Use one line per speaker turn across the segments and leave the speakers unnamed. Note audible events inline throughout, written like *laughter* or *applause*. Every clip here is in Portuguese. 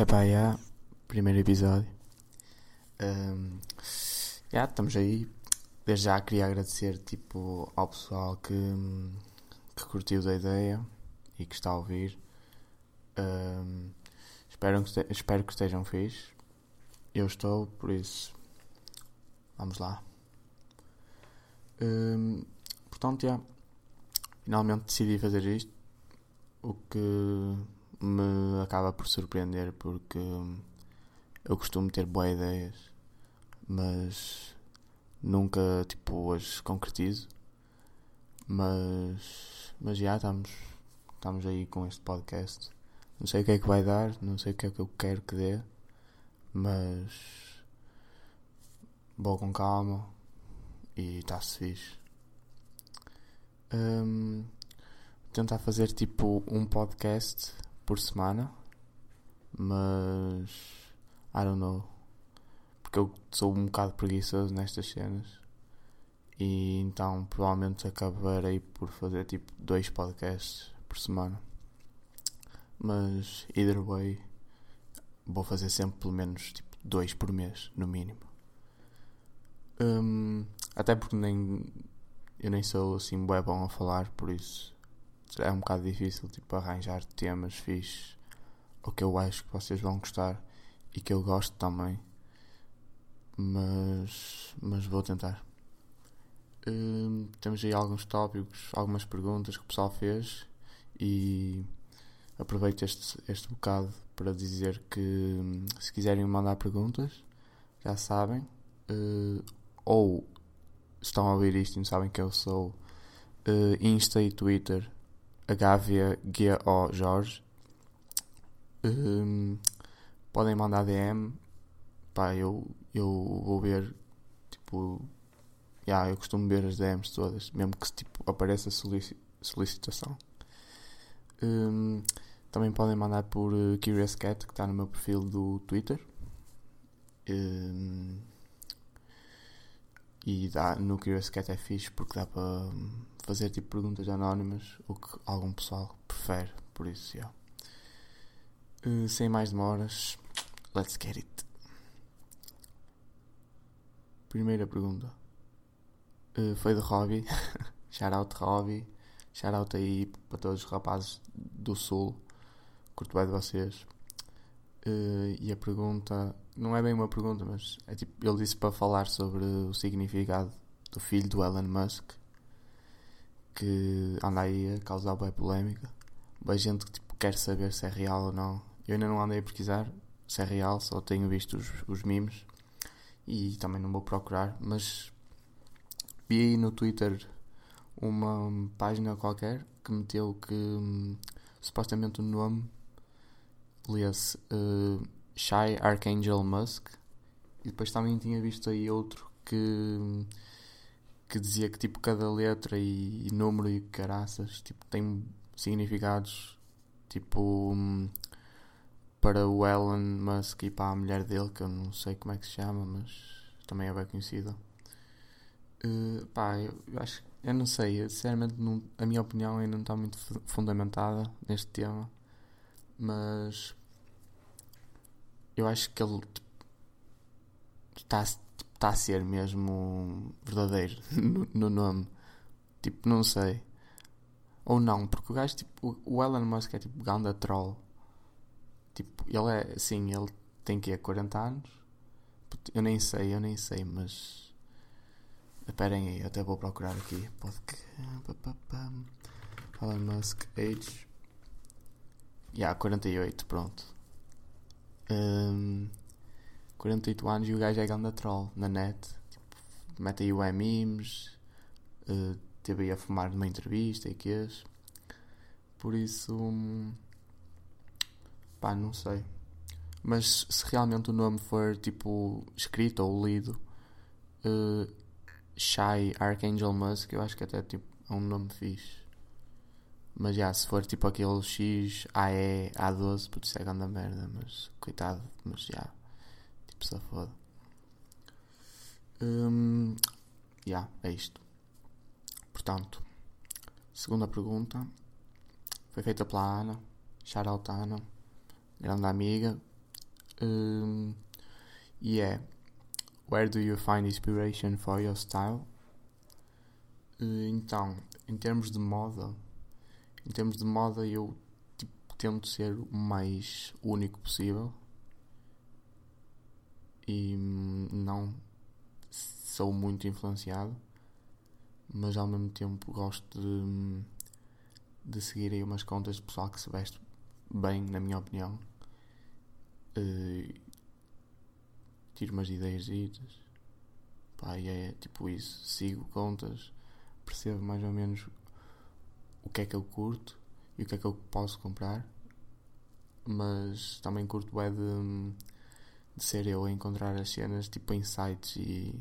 Epá, já, primeiro episódio. Um, já, estamos aí. Desde já queria agradecer tipo, ao pessoal que, que curtiu da ideia e que está a ouvir. Um, espero, que, espero que estejam fixe. Eu estou, por isso vamos lá. Um, portanto, já, finalmente decidi fazer isto. O que me acaba por surpreender porque eu costumo ter boas ideias, mas nunca tipo as concretizo. Mas, mas já estamos, estamos aí com este podcast. Não sei o que é que vai dar, não sei o que é que eu quero que dê, mas vou com calma e está-se fixe. Um, tentar fazer tipo um podcast por semana, mas I don't know. Porque eu sou um bocado preguiçoso nestas cenas. E então provavelmente acabarei por fazer tipo dois podcasts por semana. Mas either way vou fazer sempre pelo menos tipo dois por mês, no mínimo. Um, até porque nem eu nem sou assim bué bom a falar, por isso é um bocado difícil tipo, arranjar temas fixes ou que eu acho que vocês vão gostar e que eu gosto também. Mas, mas vou tentar. Hum, temos aí alguns tópicos, algumas perguntas que o pessoal fez e aproveito este, este bocado para dizer que hum, se quiserem mandar perguntas, já sabem, uh, ou estão a ouvir isto e não sabem que eu sou, uh, Insta e Twitter a Gávea Guia O Jorge. Um, podem mandar DM. Pá, eu, eu vou ver. Tipo. Yeah, eu costumo ver as DMs todas, mesmo que tipo, apareça solici solicitação. Um, também podem mandar por uh, Curious Cat, que está no meu perfil do Twitter. Um, e dá, no Curious Cat é fixe porque dá para fazer tipo perguntas anónimas, o que algum pessoal prefere, por isso, yeah. Uh, sem mais demoras, let's get it. Primeira pergunta uh, foi de Robbie. *laughs* shout out Robbie. Shout out aí para todos os rapazes do Sul. Curto bem de vocês. Uh, e a pergunta não é bem uma pergunta, mas é tipo, ele disse para falar sobre o significado do filho do Elon Musk que anda aí a causar bem polémica. Bem gente que tipo, quer saber se é real ou não. Eu ainda não andei a pesquisar se é real, só tenho visto os, os memes e também não vou procurar, mas vi aí no Twitter uma página qualquer que meteu que hum, supostamente o nome lia-se uh, Shy Archangel Musk e depois também tinha visto aí outro que hum, que dizia que tipo cada letra e, e número e caraças tipo tem significados tipo um, para o Elon Musk e para a mulher dele que eu não sei como é que se chama mas também é bem conhecida. Uh, pá eu, eu acho eu não sei eu, sinceramente não, a minha opinião ainda não está muito fundamentada neste tema mas eu acho que ele tipo, está está a ser mesmo verdadeiro *laughs* no, no, nome. Tipo, não sei. Ou não, porque o gajo, tipo, o Elon Musk é tipo ganda troll. Tipo, ele é, sim, ele tem que 40 anos. Eu nem sei, eu nem sei, mas. Esperem aí, até vou procurar aqui. Elon Musk, age. Já, yeah, 48, pronto. Um, 48 anos e o gajo é ganda troll na net. Tipo, mete aí o memes, uh, teve aí a fumar numa entrevista e quês. Por isso, hum, pá, não sei. Mas se realmente o nome for tipo escrito ou lido, uh, Shy Archangel Musk, eu acho que até tipo, é um nome fixe. Mas já, se for tipo aquele X, AE, A12, pode ser grande merda, mas coitado, mas já tipo, se foda. Hum, yeah, é isto. Portanto, segunda pergunta foi feita pela Ana. Shoutout Ana, grande amiga. Um, e é Where do you find inspiration for your style? Uh, então, em termos de moda, em termos de moda eu tipo, tento ser o mais único possível e hum, não sou muito influenciado, mas ao mesmo tempo gosto de, hum, de seguir aí umas contas de pessoal que se veste bem, na minha opinião. Uh, tiro umas ideias pá, e é tipo isso, sigo contas, percebo mais ou menos o que é que eu curto e o que é que eu posso comprar, mas também curto é de, de ser eu a encontrar as cenas tipo em sites e,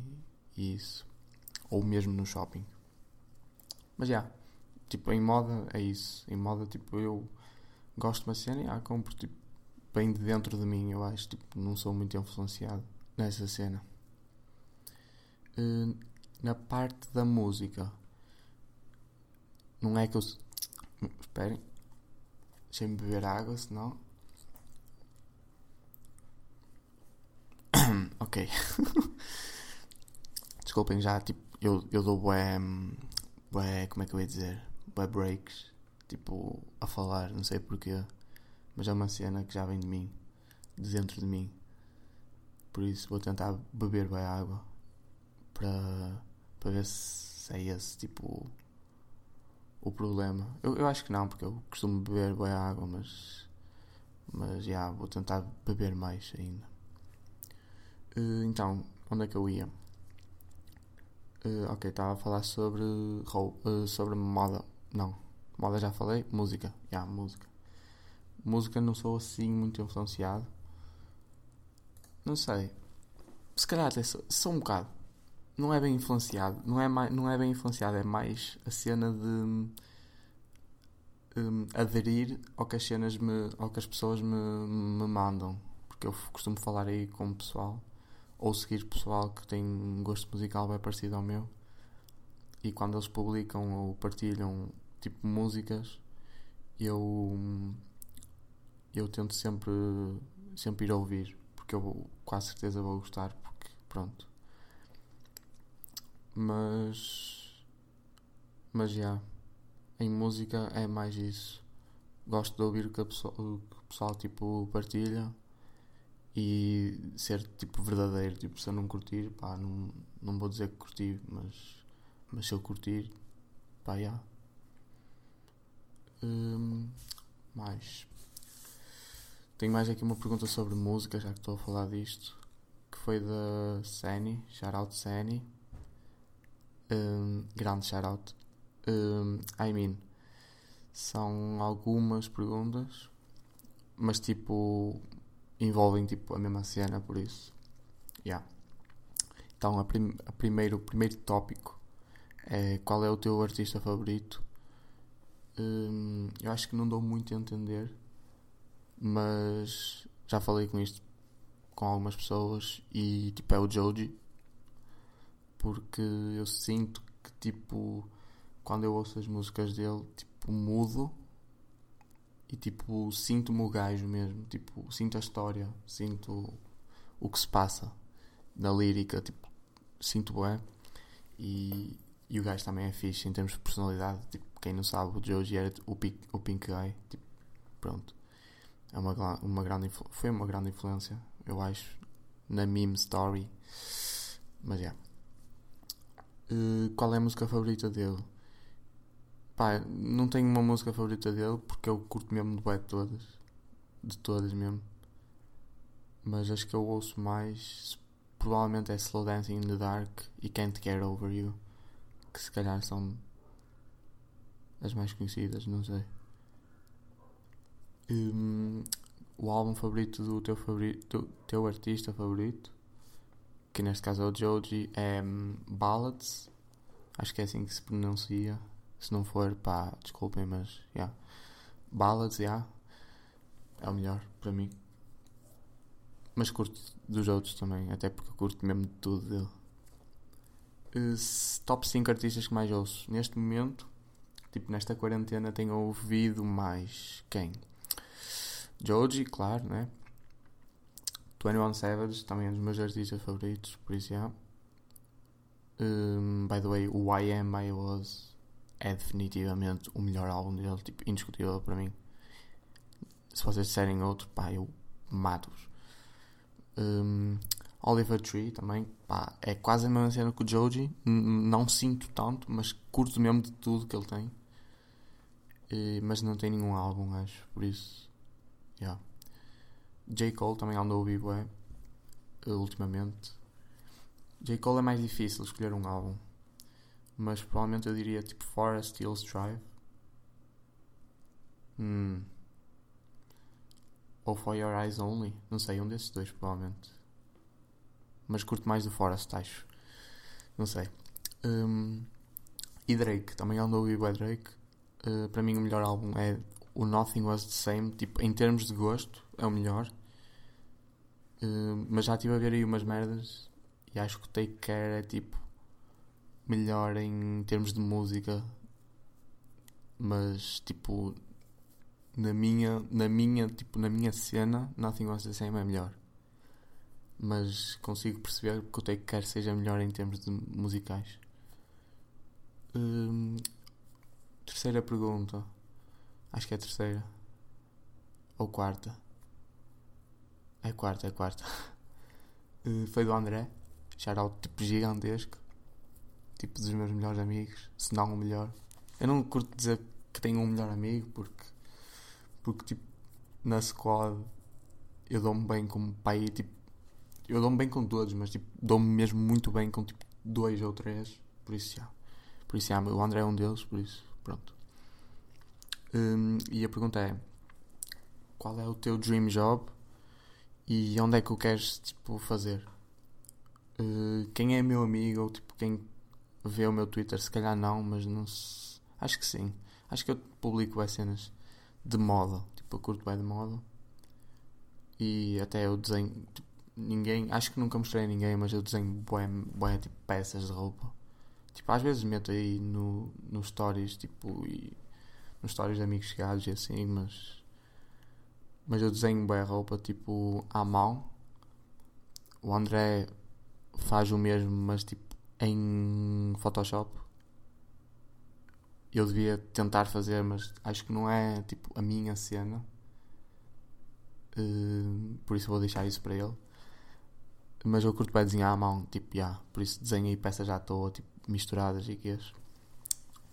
e isso, ou mesmo no shopping. Mas já, yeah, tipo em moda é isso, em moda tipo eu gosto de uma cena e ah, compro tipo bem de dentro de mim, eu acho, tipo, não sou muito influenciado nessa cena. Uh, na parte da música, não é que eu. Esperem, deixem-me beber água, senão. *laughs* Desculpem já, tipo, eu, eu dou bué, bué. Como é que eu ia dizer? Bué breaks, tipo, a falar, não sei porquê. Mas é uma cena que já vem de mim, de dentro de mim. Por isso vou tentar beber bem água para, para ver se é esse tipo o problema. Eu, eu acho que não, porque eu costumo beber bem água, mas mas já vou tentar beber mais ainda. Uh, então, onde é que eu ia? Uh, ok, estava a falar sobre uh, sobre moda. Não, moda já falei. Música, já, yeah, música. Música não sou assim muito influenciado. Não sei. Se calhar até sou, sou um bocado. Não é bem influenciado. Não é, mais, não é bem influenciado. É mais a cena de. Um, aderir ao que as cenas me, ao que as pessoas me, me mandam porque eu costumo falar aí com o pessoal ou seguir pessoal que tem um gosto musical bem parecido ao meu e quando eles publicam ou partilham tipo músicas eu eu tento sempre sempre ir ouvir porque eu quase certeza vou gostar, porque pronto. Mas. Mas já. Em música é mais isso. Gosto de ouvir o que, pessoa, o que o pessoal tipo partilha e ser tipo verdadeiro. Tipo, se eu não curtir, pá, não, não vou dizer que curti, mas, mas se eu curtir, pá, já. Yeah. Hum, mais. Tenho mais aqui uma pergunta sobre música, já que estou a falar disto. Que foi da Sani, shoutout Sani. Um, grande shoutout. Um, I mean, são algumas perguntas, mas tipo, envolvem tipo a mesma cena, por isso. Yeah. Então, a, prim a primeiro, o primeiro tópico é qual é o teu artista favorito. Um, eu acho que não dou muito a entender mas já falei com isto com algumas pessoas e tipo é o Joji porque eu sinto que tipo quando eu ouço as músicas dele tipo mudo e tipo sinto-me o gajo mesmo tipo sinto a história sinto o que se passa na lírica tipo sinto bem e, e o gajo também é fixe em termos de personalidade tipo quem não sabe o Joji era o Pink, o Pink Guy tipo pronto é uma, uma grande foi uma grande influência, eu acho, na meme story. Mas é. Yeah. Uh, qual é a música favorita dele? Pá, não tenho uma música favorita dele porque eu curto mesmo de bué todas. De todas mesmo. Mas as que eu ouço mais provavelmente é Slow Dancing in the Dark e Can't Get Over You. Que se calhar são as mais conhecidas, não sei. Um, o álbum favorito do teu, favorito, do teu artista favorito, que neste caso é o Joji, é um, Ballads. Acho que é assim que se pronuncia. Se não for, pá, desculpem, mas yeah. Ballads, yeah. É o melhor para mim. Mas curto dos outros também, até porque curto mesmo de tudo dele. Top 5 artistas que mais ouço. Neste momento, tipo nesta quarentena, tenho ouvido mais quem? Joji, claro, né? 21 Savage também é um dos meus artistas favoritos, por isso já. Um, by the way, o I Am I Was é definitivamente o melhor álbum dele, tipo, indiscutível para mim. Se vocês disserem outro, pá, eu mato-vos. Um, Oliver Tree também, pá, é quase a mesma cena que o Joji. Não sinto tanto, mas curto mesmo de tudo que ele tem. E, mas não tem nenhum álbum, acho, por isso. Yeah. J. Cole também andou ouvir bem, ultimamente. J. Cole é mais difícil escolher um álbum. Mas provavelmente eu diria tipo Forest Hills Drive. Hmm. Ou For Your Eyes Only. Não sei, um desses dois provavelmente. Mas curto mais do Forest, acho. Não sei. Um, e Drake, também andou a ouvir Drake. Uh, para mim o melhor álbum é o Nothing Was The Same. Tipo, em termos de gosto, é o melhor. Uh, mas já estive a ver aí umas merdas e acho que o Take Care é tipo melhor em termos de música. Mas tipo na minha, na minha, tipo, na minha cena, Nothing Was The Same é melhor. Mas consigo perceber que o Take Care seja melhor em termos de musicais. Hum, terceira pergunta. Acho que é terceira. Ou quarta. É quarta, é quarta. Uh, *laughs* foi do André. Shoutout tipo gigantesco. Tipo dos meus melhores amigos. Se não o melhor. Eu não curto dizer que tenho um melhor amigo porque porque, tipo, na squad eu dou-me bem com pai, tipo, eu dou-me bem com todos, mas, tipo, dou-me mesmo muito bem com, tipo, dois ou três. Por isso, já. Por isso, já, o André é um deles, por isso, pronto. Um, e a pergunta é: qual é o teu dream job e onde é que o queres, tipo, fazer? Uh, quem é meu amigo ou, tipo, quem vê o meu Twitter, se calhar não, mas não se... Acho que sim. Acho que eu publico as cenas de moda. Tipo, eu curto bem de moda. E até eu desenho. Tipo, ninguém. Acho que nunca mostrei a ninguém, mas eu desenho bem, bem tipo peças de roupa. Tipo, às vezes meto aí no, no stories, tipo, e nos stories de amigos chegados e assim, mas. Mas eu desenho bem roupa, tipo, à mão. O André faz o mesmo, mas tipo, em Photoshop eu devia tentar fazer, mas acho que não é tipo a minha cena. Uh, por isso vou deixar isso para ele. Mas eu curto bem desenhar à mão, tipo, já. Yeah, por isso desenhei peças à toa, tipo, misturadas e quês.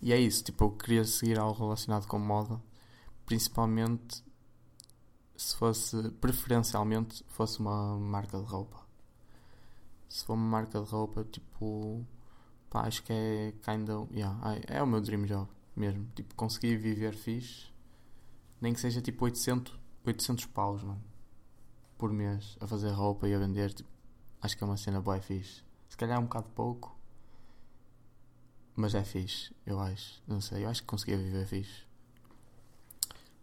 E é isso, tipo, eu queria seguir algo relacionado com moda. Principalmente se fosse, preferencialmente, fosse uma marca de roupa. Se for uma marca de roupa, tipo, Pá, acho que é kinda. Yeah, é o meu dream job mesmo. Tipo, conseguir viver fixe. Nem que seja tipo 800, 800 paus, mano. Por mês. A fazer roupa e a vender. Tipo, acho que é uma cena boa fixe. Se calhar é um bocado pouco. Mas é fixe, eu acho. Não sei, eu acho que conseguia viver fixe.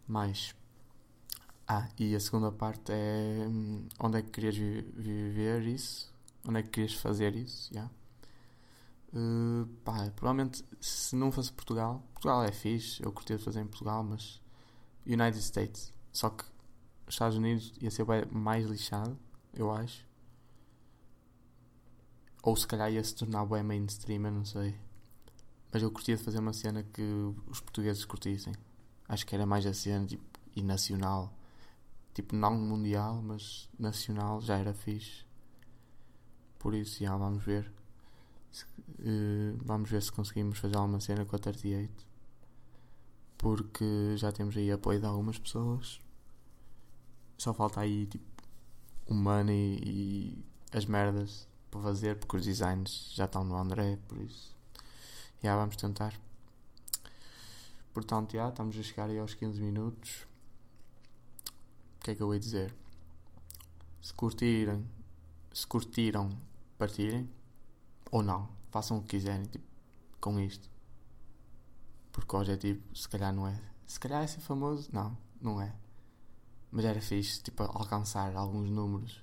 Mais. Ah, e a segunda parte é. Hum, onde é que querias viver isso? Onde é que querias fazer isso? Yeah. Uh, pá, provavelmente se não fosse Portugal, Portugal é fixe, eu curtia fazer em Portugal, mas United States, só que os Estados Unidos ia ser mais lixado, eu acho. Ou se calhar ia se tornar bem mainstream, eu não sei. Mas eu curtia de fazer uma cena que os portugueses curtissem. Acho que era mais a cena tipo, e nacional. Tipo, não mundial, mas nacional já era fixe. Por isso, já vamos ver. Uh, vamos ver se conseguimos fazer alguma cena com a 38. Porque já temos aí apoio de algumas pessoas. Só falta aí tipo o money e as merdas para fazer, porque os designs já estão no André, por isso. Já vamos tentar. Portanto, já estamos a chegar aí aos 15 minutos. O que é que eu ia dizer? Se curtirem, se curtiram, partirem ou não. Façam o que quiserem tipo, com isto. Porque o objetivo, se calhar, não é. Se calhar é ser famoso? Não, não é. Mas era fixe, tipo, alcançar alguns números.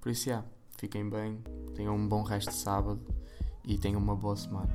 Por isso, yeah, fiquem bem, tenham um bom resto de sábado e tenham uma boa semana.